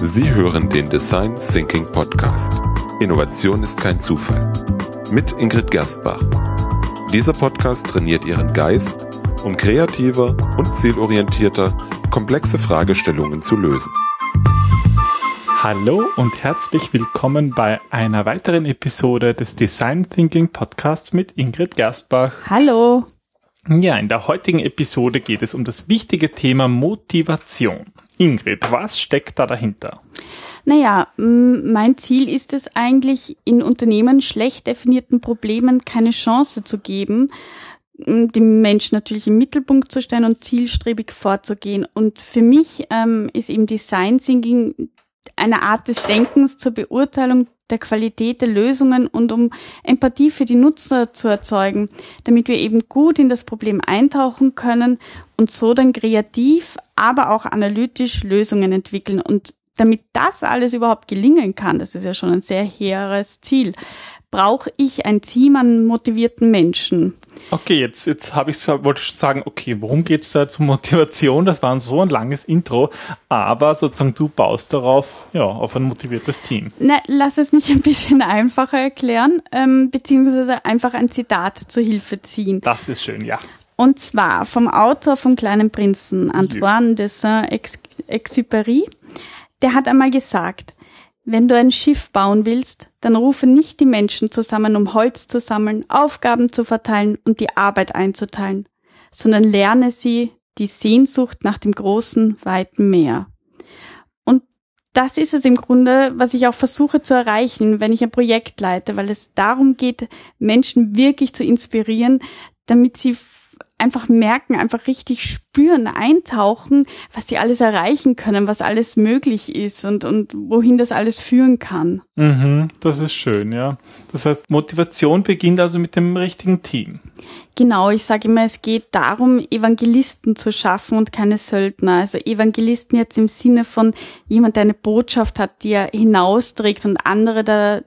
Sie hören den Design Thinking Podcast. Innovation ist kein Zufall. Mit Ingrid Gerstbach. Dieser Podcast trainiert Ihren Geist, um kreativer und zielorientierter komplexe Fragestellungen zu lösen. Hallo und herzlich willkommen bei einer weiteren Episode des Design Thinking Podcasts mit Ingrid Gerstbach. Hallo. Ja, in der heutigen Episode geht es um das wichtige Thema Motivation. Ingrid, was steckt da dahinter? Naja, mein Ziel ist es eigentlich, in Unternehmen schlecht definierten Problemen keine Chance zu geben, die Menschen natürlich im Mittelpunkt zu stellen und zielstrebig vorzugehen. Und für mich ähm, ist eben Design Thinking eine Art des Denkens zur Beurteilung der Qualität der Lösungen und um Empathie für die Nutzer zu erzeugen, damit wir eben gut in das Problem eintauchen können und so dann kreativ, aber auch analytisch Lösungen entwickeln. Und damit das alles überhaupt gelingen kann, das ist ja schon ein sehr hehres Ziel, brauche ich ein Team an motivierten Menschen. Okay, jetzt, jetzt habe ich wollte schon sagen, okay, worum geht es da zur Motivation? Das war so ein langes Intro, aber sozusagen du baust darauf, ja, auf ein motiviertes Team. Na, lass es mich ein bisschen einfacher erklären, ähm, beziehungsweise einfach ein Zitat zur Hilfe ziehen. Das ist schön, ja. Und zwar vom Autor vom Kleinen Prinzen, Antoine de Saint-Exupéry. Der hat einmal gesagt, wenn du ein Schiff bauen willst, dann rufe nicht die Menschen zusammen, um Holz zu sammeln, Aufgaben zu verteilen und die Arbeit einzuteilen, sondern lerne sie die Sehnsucht nach dem großen, weiten Meer. Und das ist es im Grunde, was ich auch versuche zu erreichen, wenn ich ein Projekt leite, weil es darum geht, Menschen wirklich zu inspirieren, damit sie einfach merken, einfach richtig spüren, eintauchen, was sie alles erreichen können, was alles möglich ist und, und wohin das alles führen kann. Mhm, das ist schön, ja. Das heißt, Motivation beginnt also mit dem richtigen Team. Genau, ich sage immer, es geht darum, Evangelisten zu schaffen und keine Söldner. Also Evangelisten jetzt im Sinne von jemand, der eine Botschaft hat, die er hinausträgt und andere da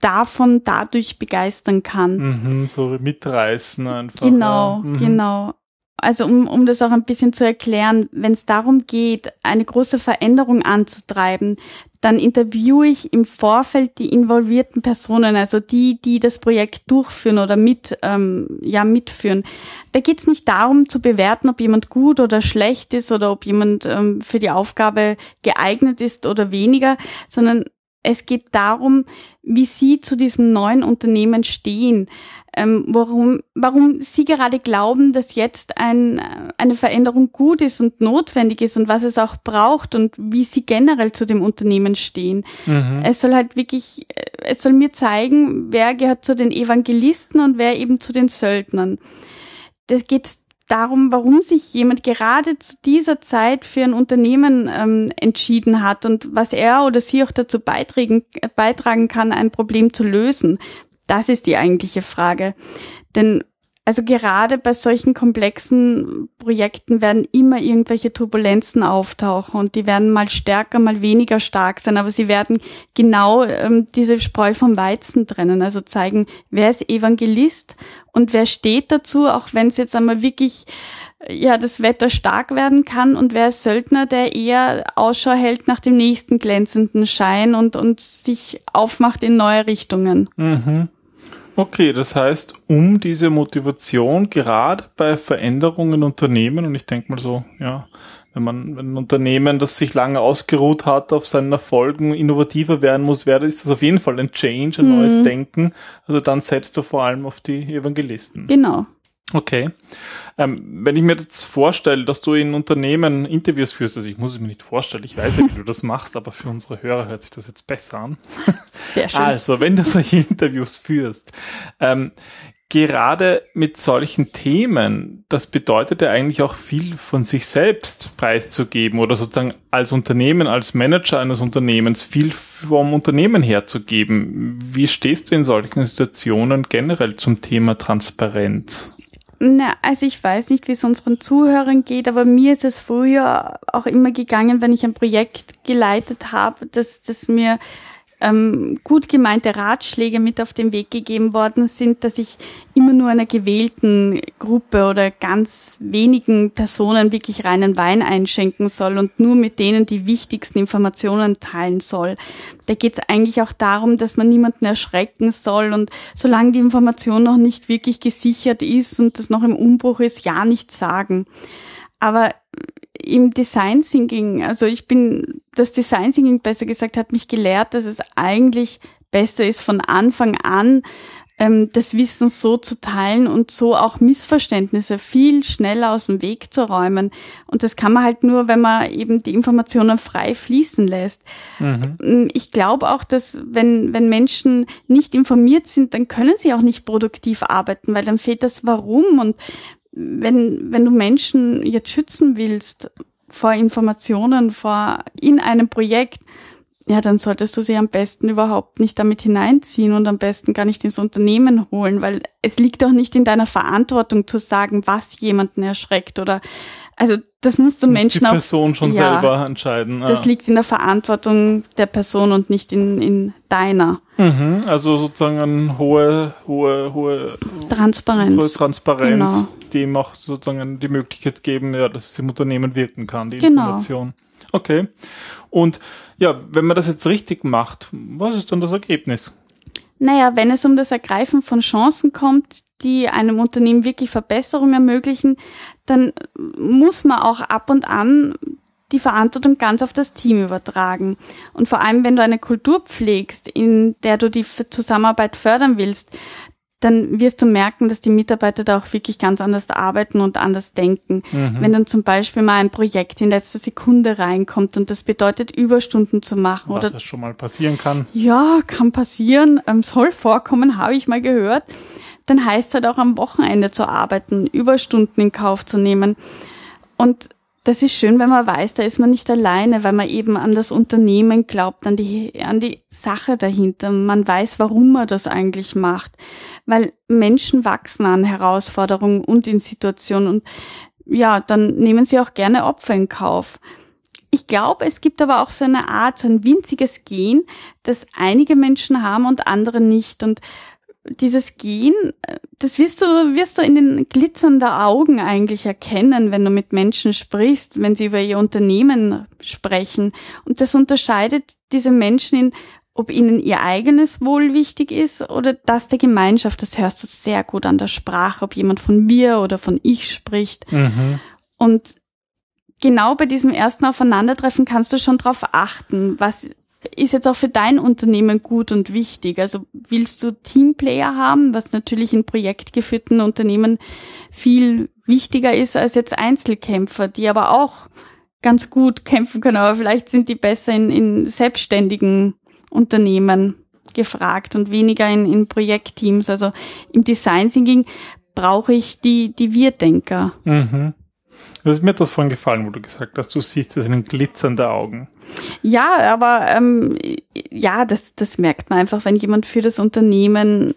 davon dadurch begeistern kann. Mhm, so mitreißen einfach. Genau, ja. mhm. genau. Also um, um das auch ein bisschen zu erklären, wenn es darum geht, eine große Veränderung anzutreiben, dann interviewe ich im Vorfeld die involvierten Personen, also die, die das Projekt durchführen oder mit, ähm, ja, mitführen. Da geht es nicht darum zu bewerten, ob jemand gut oder schlecht ist oder ob jemand ähm, für die Aufgabe geeignet ist oder weniger, sondern es geht darum, wie Sie zu diesem neuen Unternehmen stehen, ähm, warum, warum Sie gerade glauben, dass jetzt ein, eine Veränderung gut ist und notwendig ist und was es auch braucht und wie Sie generell zu dem Unternehmen stehen. Mhm. Es soll halt wirklich, es soll mir zeigen, wer gehört zu den Evangelisten und wer eben zu den Söldnern. Das geht darum, warum sich jemand gerade zu dieser Zeit für ein Unternehmen ähm, entschieden hat und was er oder sie auch dazu beitragen, beitragen kann, ein Problem zu lösen. Das ist die eigentliche Frage. Denn also gerade bei solchen komplexen Projekten werden immer irgendwelche Turbulenzen auftauchen und die werden mal stärker, mal weniger stark sein, aber sie werden genau ähm, diese Spreu vom Weizen trennen, also zeigen, wer ist Evangelist und wer steht dazu, auch wenn es jetzt einmal wirklich ja das Wetter stark werden kann und wer ist Söldner, der eher Ausschau hält nach dem nächsten glänzenden Schein und und sich aufmacht in neue Richtungen. Mhm. Okay, das heißt, um diese Motivation gerade bei Veränderungen in Unternehmen, und ich denke mal so, ja, wenn man, wenn ein Unternehmen, das sich lange ausgeruht hat, auf seinen Erfolgen innovativer werden muss, wäre, ist das auf jeden Fall ein Change, ein mhm. neues Denken. Also dann setzt du vor allem auf die Evangelisten. Genau. Okay. Ähm, wenn ich mir jetzt vorstelle, dass du in Unternehmen Interviews führst, also ich muss es mir nicht vorstellen, ich weiß ja, wie du das machst, aber für unsere Hörer hört sich das jetzt besser an. Sehr schön. Also, wenn du solche Interviews führst, ähm, gerade mit solchen Themen, das bedeutet ja eigentlich auch viel von sich selbst preiszugeben oder sozusagen als Unternehmen, als Manager eines Unternehmens viel vom Unternehmen herzugeben. Wie stehst du in solchen Situationen generell zum Thema Transparenz? Na, also ich weiß nicht, wie es unseren Zuhörern geht, aber mir ist es früher auch immer gegangen, wenn ich ein Projekt geleitet habe, dass, dass mir ähm, gut gemeinte Ratschläge mit auf den Weg gegeben worden sind, dass ich immer nur einer gewählten Gruppe oder ganz wenigen Personen wirklich reinen Wein einschenken soll und nur mit denen die wichtigsten Informationen teilen soll. Da geht es eigentlich auch darum, dass man niemanden erschrecken soll und solange die Information noch nicht wirklich gesichert ist und das noch im Umbruch ist, ja nicht sagen. Aber im Design Thinking, also ich bin, das Design Thinking besser gesagt hat mich gelehrt, dass es eigentlich besser ist, von Anfang an ähm, das Wissen so zu teilen und so auch Missverständnisse viel schneller aus dem Weg zu räumen. Und das kann man halt nur, wenn man eben die Informationen frei fließen lässt. Mhm. Ähm, ich glaube auch, dass wenn, wenn Menschen nicht informiert sind, dann können sie auch nicht produktiv arbeiten, weil dann fehlt das Warum und wenn, wenn du Menschen jetzt schützen willst vor Informationen, vor in einem Projekt, ja, dann solltest du sie am besten überhaupt nicht damit hineinziehen und am besten gar nicht ins Unternehmen holen, weil es liegt doch nicht in deiner Verantwortung zu sagen, was jemanden erschreckt oder also das musst du Muss Menschen die auch. Person schon ja, selber entscheiden. Das ah. liegt in der Verantwortung der Person und nicht in, in deiner. Mhm, also sozusagen eine hohe, hohe, hohe Transparenz. hohe Transparenz, Genau. die ihm auch sozusagen die Möglichkeit geben, ja, dass es im Unternehmen wirken kann, die Genau. Information. Okay. Und ja, wenn man das jetzt richtig macht, was ist dann das Ergebnis? Naja, wenn es um das Ergreifen von Chancen kommt, die einem Unternehmen wirklich Verbesserung ermöglichen, dann muss man auch ab und an die Verantwortung ganz auf das Team übertragen. Und vor allem, wenn du eine Kultur pflegst, in der du die Zusammenarbeit fördern willst, dann wirst du merken, dass die Mitarbeiter da auch wirklich ganz anders arbeiten und anders denken. Wenn dann zum Beispiel mal ein Projekt in letzter Sekunde reinkommt und das bedeutet, Überstunden zu machen Was oder das schon mal passieren kann. ja, kann passieren, ähm, soll vorkommen, habe ich mal gehört. Dann heißt es halt auch am Wochenende zu arbeiten, Überstunden in Kauf zu nehmen. Und das ist schön, wenn man weiß, da ist man nicht alleine, weil man eben an das Unternehmen glaubt, an die, an die Sache dahinter. Man weiß, warum man das eigentlich macht. Weil Menschen wachsen an Herausforderungen und in Situationen und ja, dann nehmen sie auch gerne Opfer in Kauf. Ich glaube, es gibt aber auch so eine Art, so ein winziges Gen, das einige Menschen haben und andere nicht. Und dieses Gen, äh, das wirst du, wirst du in den Glitzern der Augen eigentlich erkennen, wenn du mit Menschen sprichst, wenn sie über ihr Unternehmen sprechen. Und das unterscheidet diese Menschen in, ob ihnen ihr eigenes Wohl wichtig ist oder das der Gemeinschaft. Das hörst du sehr gut an der Sprache, ob jemand von wir oder von ich spricht. Mhm. Und genau bei diesem ersten Aufeinandertreffen kannst du schon darauf achten, was ist jetzt auch für dein Unternehmen gut und wichtig. Also willst du Teamplayer haben, was natürlich in projektgeführten Unternehmen viel wichtiger ist als jetzt Einzelkämpfer, die aber auch ganz gut kämpfen können, aber vielleicht sind die besser in, in selbstständigen Unternehmen gefragt und weniger in, in Projektteams. Also im Design Thinking brauche ich die, die Wir-Denker. Mhm. Das ist mir hat das vorhin gefallen, wo du gesagt hast, du siehst es in den Glitzern der Augen. Ja, aber ähm, ja, das, das merkt man einfach, wenn jemand für das Unternehmen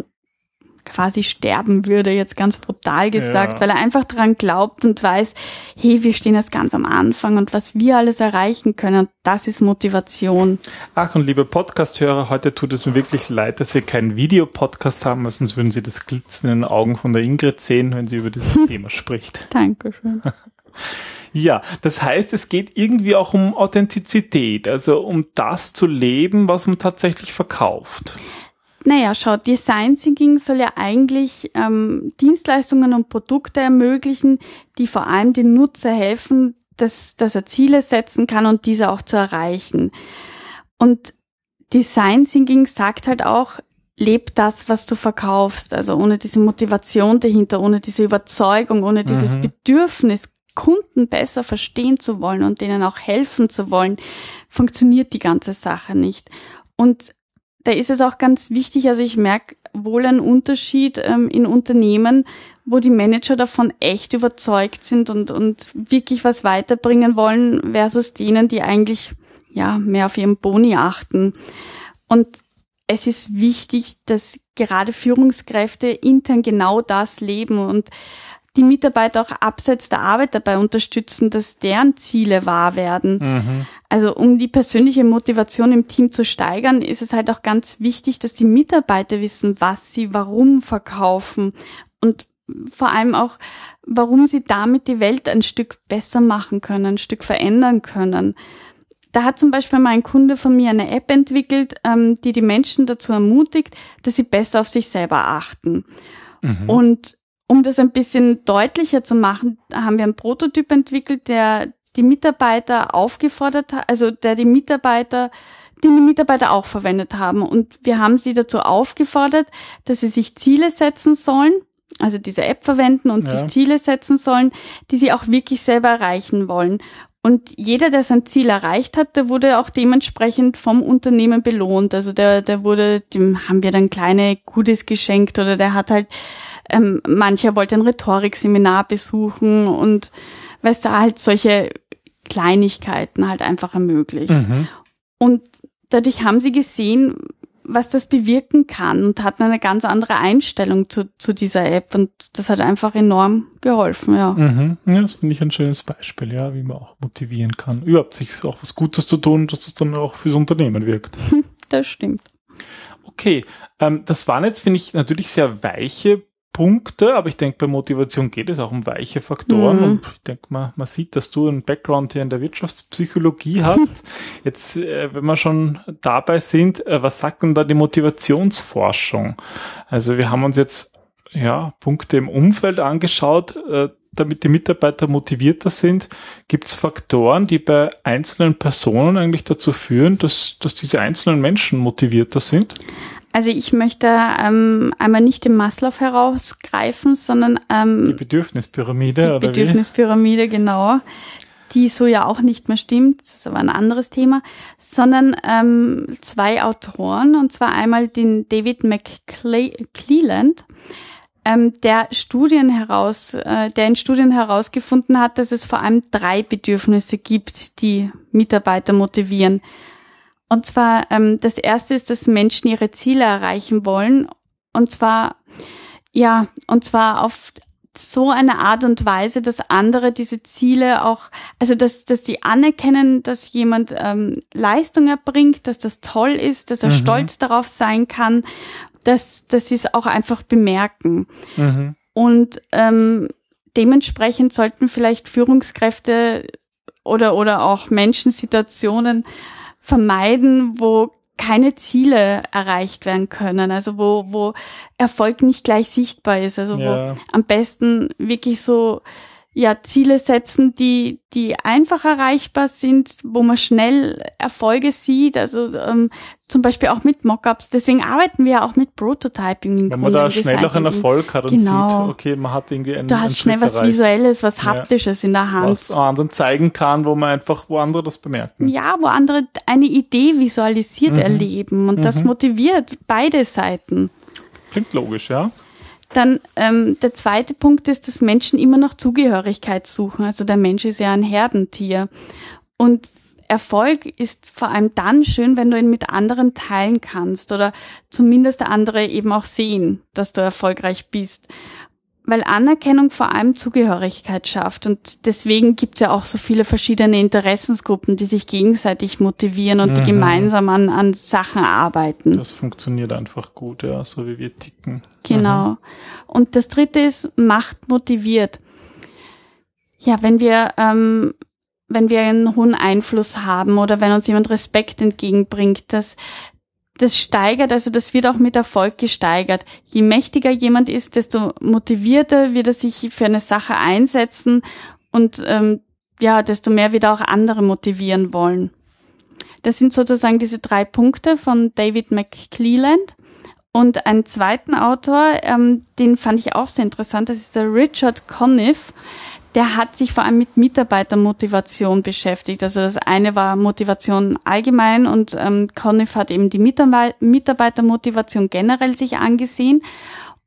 quasi sterben würde, jetzt ganz brutal gesagt, Ja. weil er einfach dran glaubt und weiß, hey, wir stehen jetzt ganz am Anfang und was wir alles erreichen können, das ist Motivation. Ach, und liebe Podcast-Hörer, heute tut es mir wirklich leid, dass wir keinen Videopodcast haben, weil sonst würden Sie das Glitzern in den Augen von der Ingrid sehen, wenn sie über dieses Thema spricht. Dankeschön. Ja, das heißt, es geht irgendwie auch um Authentizität, also um das zu leben, was man tatsächlich verkauft. Naja, schau, Design Thinking soll ja eigentlich ähm, Dienstleistungen und Produkte ermöglichen, die vor allem den Nutzer helfen, dass, dass er Ziele setzen kann und diese auch zu erreichen. Und Design Thinking sagt halt auch, leb das, was du verkaufst. Also ohne diese Motivation dahinter, ohne diese Überzeugung, ohne dieses Mhm. Bedürfnis, Kunden besser verstehen zu wollen und denen auch helfen zu wollen, funktioniert die ganze Sache nicht. Und da ist es auch ganz wichtig, also ich merke wohl einen Unterschied ähm, in Unternehmen, wo die Manager davon echt überzeugt sind und, und wirklich was weiterbringen wollen, versus denen, die eigentlich ja mehr auf ihren Boni achten. Und es ist wichtig, dass gerade Führungskräfte intern genau das leben und die Mitarbeiter auch abseits der Arbeit dabei unterstützen, dass deren Ziele wahr werden. Mhm. also um die persönliche Motivation im Team zu steigern, ist es halt auch ganz wichtig, dass die Mitarbeiter wissen, was sie warum verkaufen und vor allem auch, warum sie damit die Welt ein Stück besser machen können, ein Stück verändern können. Da hat zum Beispiel mal ein Kunde von mir eine App entwickelt, ähm, die die Menschen dazu ermutigt, dass sie besser auf sich selber achten. Mhm. Und um das ein bisschen deutlicher zu machen, haben wir einen Prototyp entwickelt, der die Mitarbeiter aufgefordert hat, also der die Mitarbeiter den die Mitarbeiter auch verwendet haben. Und wir haben sie dazu aufgefordert, dass sie sich Ziele setzen sollen, also diese App verwenden und ja. sich Ziele setzen sollen, die sie auch wirklich selber erreichen wollen. Und jeder, der sein Ziel erreicht hat, der wurde auch dementsprechend vom Unternehmen belohnt. Also der, der wurde, dem haben wir dann kleine Goodies geschenkt oder der hat halt, ähm, mancher wollte ein Rhetorikseminar besuchen und weißt du, halt solche Kleinigkeiten halt einfach ermöglicht. Mhm. Und dadurch haben sie gesehen, was das bewirken kann und hatten eine ganz andere Einstellung zu, zu dieser App und das hat einfach enorm geholfen, ja. Mhm. Ja, das finde ich ein schönes Beispiel, ja, wie man auch motivieren kann, überhaupt sich auch was Gutes zu tun, dass es dann auch fürs Unternehmen wirkt. Das stimmt. Okay, ähm, das waren jetzt, finde ich, natürlich sehr weiche Punkte, aber ich denke, bei Motivation geht es auch um weiche Faktoren. Mhm. Und ich denke, man, man sieht, dass du einen Background hier in der Wirtschaftspsychologie hast. Jetzt, äh, wenn wir schon dabei sind, äh, was sagt denn da die Motivationsforschung? Also wir haben uns jetzt ja Punkte im Umfeld angeschaut, äh, damit die Mitarbeiter motivierter sind. Gibt es Faktoren, die bei einzelnen Personen eigentlich dazu führen, dass, dass diese einzelnen Menschen motivierter sind? Also ich möchte ähm, einmal nicht den Maslow herausgreifen, sondern ähm, die Bedürfnispyramide. Die oder Bedürfnispyramide, wie? genau. Die so ja auch nicht mehr stimmt, das ist aber ein anderes Thema, sondern ähm, zwei Autoren, und zwar einmal den David McClelland, ähm, der Studien heraus, äh, der in Studien herausgefunden hat, dass es vor allem drei Bedürfnisse gibt, die Mitarbeiter motivieren. Und zwar, ähm, das erste ist, dass Menschen ihre Ziele erreichen wollen. Und zwar, ja, und zwar auf so eine Art und Weise, dass andere diese Ziele auch, also dass, dass die anerkennen, dass jemand ähm, Leistung erbringt, dass das toll ist, dass er mhm. stolz darauf sein kann, dass, dass sie es auch einfach bemerken. Mhm. Und ähm, dementsprechend sollten vielleicht Führungskräfte oder, oder auch Menschensituationen vermeiden, wo keine Ziele erreicht werden können, also wo, wo Erfolg nicht gleich sichtbar ist, also ja. wo am besten wirklich so ja Ziele setzen, die die einfach erreichbar sind, wo man schnell Erfolge sieht, also ähm, zum Beispiel auch mit Mockups. Deswegen arbeiten wir ja auch mit Prototyping. In Wenn man da schnell auch einen Erfolg hat und genau. sieht, okay, man hat irgendwie einen Du hast schnell was erreicht. Visuelles, was Haptisches ja. in der Hand. Was anderen zeigen kann, wo man einfach, wo andere das bemerken. Ja, wo andere eine Idee visualisiert mhm. erleben und mhm. das motiviert beide Seiten. Klingt logisch, ja. Dann ähm, der zweite Punkt ist, dass Menschen immer noch Zugehörigkeit suchen. Also der Mensch ist ja ein Herdentier. Und Erfolg ist vor allem dann schön, wenn du ihn mit anderen teilen kannst oder zumindest andere eben auch sehen, dass du erfolgreich bist. Weil Anerkennung vor allem Zugehörigkeit schafft. Und deswegen gibt es ja auch so viele verschiedene Interessensgruppen, die sich gegenseitig motivieren und mhm. die gemeinsam an, an Sachen arbeiten. Das funktioniert einfach gut, ja, so wie wir ticken. Genau. Mhm. Und das dritte ist Macht motiviert. Ja, wenn wir, ähm, wenn wir einen hohen Einfluss haben oder wenn uns jemand Respekt entgegenbringt, das, das steigert, also das wird auch mit Erfolg gesteigert. Je mächtiger jemand ist, desto motivierter wird er sich für eine Sache einsetzen und ähm, ja, desto mehr wird er auch andere motivieren wollen. Das sind sozusagen diese drei Punkte von David McClelland. Und einen zweiten Autor, ähm, den fand ich auch sehr interessant, das ist der Richard Conniff. Der hat sich vor allem mit Mitarbeitermotivation beschäftigt. Also das eine war Motivation allgemein und ähm, Conniff hat eben die Mitarbeitermotivation generell sich angesehen.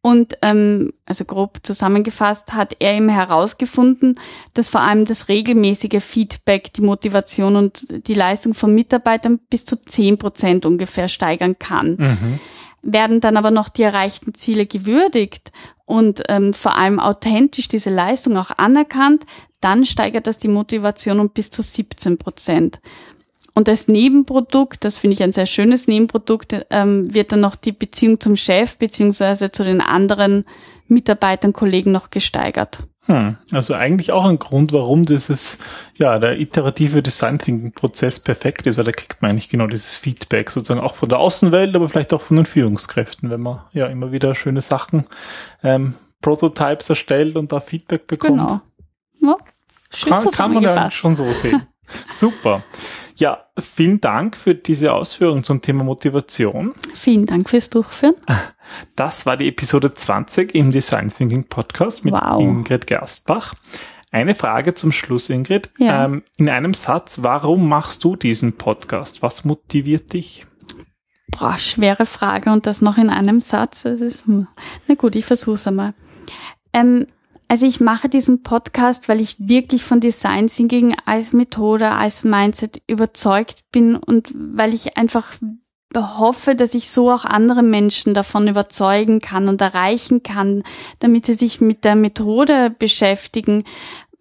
Und ähm, also grob zusammengefasst hat er eben herausgefunden, dass vor allem das regelmäßige Feedback die Motivation und die Leistung von Mitarbeitern bis zu zehn Prozent ungefähr steigern kann. Mhm werden dann aber noch die erreichten Ziele gewürdigt und ähm, vor allem authentisch diese Leistung auch anerkannt, dann steigert das die Motivation um bis zu 17 Prozent. Und als Nebenprodukt, das finde ich ein sehr schönes Nebenprodukt, ähm, wird dann noch die Beziehung zum Chef beziehungsweise zu den anderen Mitarbeitern, Kollegen noch gesteigert. Hm, also eigentlich auch ein Grund, warum dieses, ja, der iterative Design Thinking Prozess perfekt ist, weil da kriegt man eigentlich genau dieses Feedback sozusagen auch von der Außenwelt, aber vielleicht auch von den Führungskräften, wenn man ja immer wieder schöne Sachen, ähm, Prototypes erstellt und da Feedback bekommt. Genau. Ja, kann, kann man ja schon so sehen. Super. Ja, vielen Dank für diese Ausführung zum Thema Motivation. Vielen Dank fürs Durchführen. Das war die Episode 20 im Design Thinking Podcast mit wow. Ingrid Gerstbach. Eine Frage zum Schluss, Ingrid. Ja. Ähm, in einem Satz, warum machst du diesen Podcast? Was motiviert dich? Boah, schwere Frage und das noch in einem Satz. Das ist, hm. na gut, ich versuch's einmal. Ähm, also ich mache diesen Podcast, weil ich wirklich von Design Thinking als Methode, als Mindset überzeugt bin und weil ich einfach hoffe, dass ich so auch andere Menschen davon überzeugen kann und erreichen kann, damit sie sich mit der Methode beschäftigen,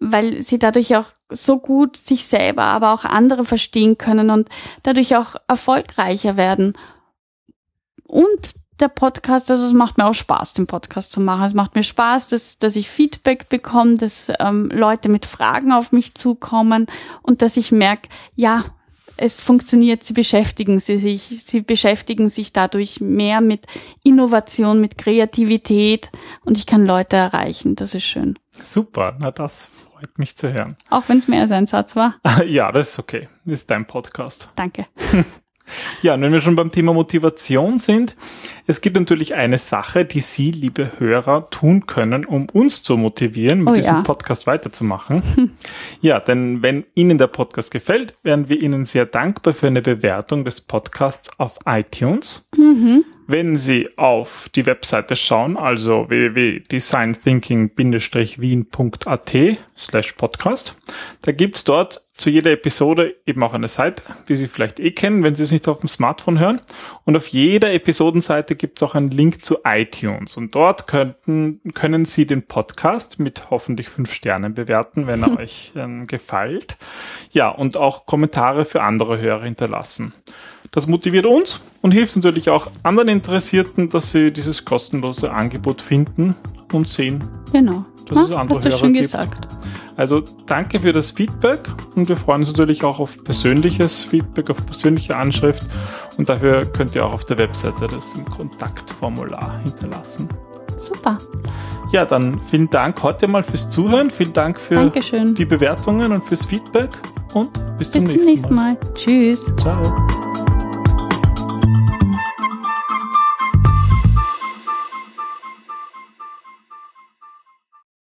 weil sie dadurch auch so gut sich selber, aber auch andere verstehen können und dadurch auch erfolgreicher werden. Und der Podcast, also es macht mir auch Spaß, den Podcast zu machen. Es macht mir Spaß, dass, dass ich Feedback bekomme, dass ähm, Leute mit Fragen auf mich zukommen und dass ich merke, ja, es funktioniert, sie beschäftigen sie sich, sie beschäftigen sich dadurch mehr mit Innovation, mit Kreativität und ich kann Leute erreichen. Das ist schön. Super, na das freut mich zu hören. Auch wenn es mehr als ein Satz war. ja, das ist okay. Das ist dein Podcast. Danke. Ja, und wenn wir schon beim Thema Motivation sind, es gibt natürlich eine Sache, die Sie, liebe Hörer, tun können, um uns zu motivieren, mit oh, diesem ja. Podcast weiterzumachen. Hm. Ja, denn wenn Ihnen der Podcast gefällt, wären wir Ihnen sehr dankbar für eine Bewertung des Podcasts auf iTunes. Mhm. Wenn Sie auf die Webseite schauen, also www.designthinking-wien.at slash podcast, da gibt's dort zu jeder Episode eben auch eine Seite, wie Sie vielleicht eh kennen, wenn Sie es nicht auf dem Smartphone hören. Und auf jeder Episodenseite gibt's auch einen Link zu iTunes. Und dort könnten, können Sie den Podcast mit hoffentlich fünf Sternen bewerten, wenn er euch ähm, gefällt. Ja, und auch Kommentare für andere Hörer hinterlassen. Das motiviert uns und hilft natürlich auch anderen Interessierten, dass sie dieses kostenlose Angebot finden und sehen. Genau. Dass ja, es andere hast gibt. gesagt. Also danke für das Feedback und wir freuen uns natürlich auch auf persönliches Feedback, auf persönliche Anschrift und dafür könnt ihr auch auf der Webseite das im Kontaktformular hinterlassen. Super. Ja, dann vielen Dank heute mal fürs Zuhören, vielen Dank für Dankeschön. die Bewertungen und fürs Feedback und bis, bis zum, nächsten, nächsten Mal. Mal. Tschüss. Ciao.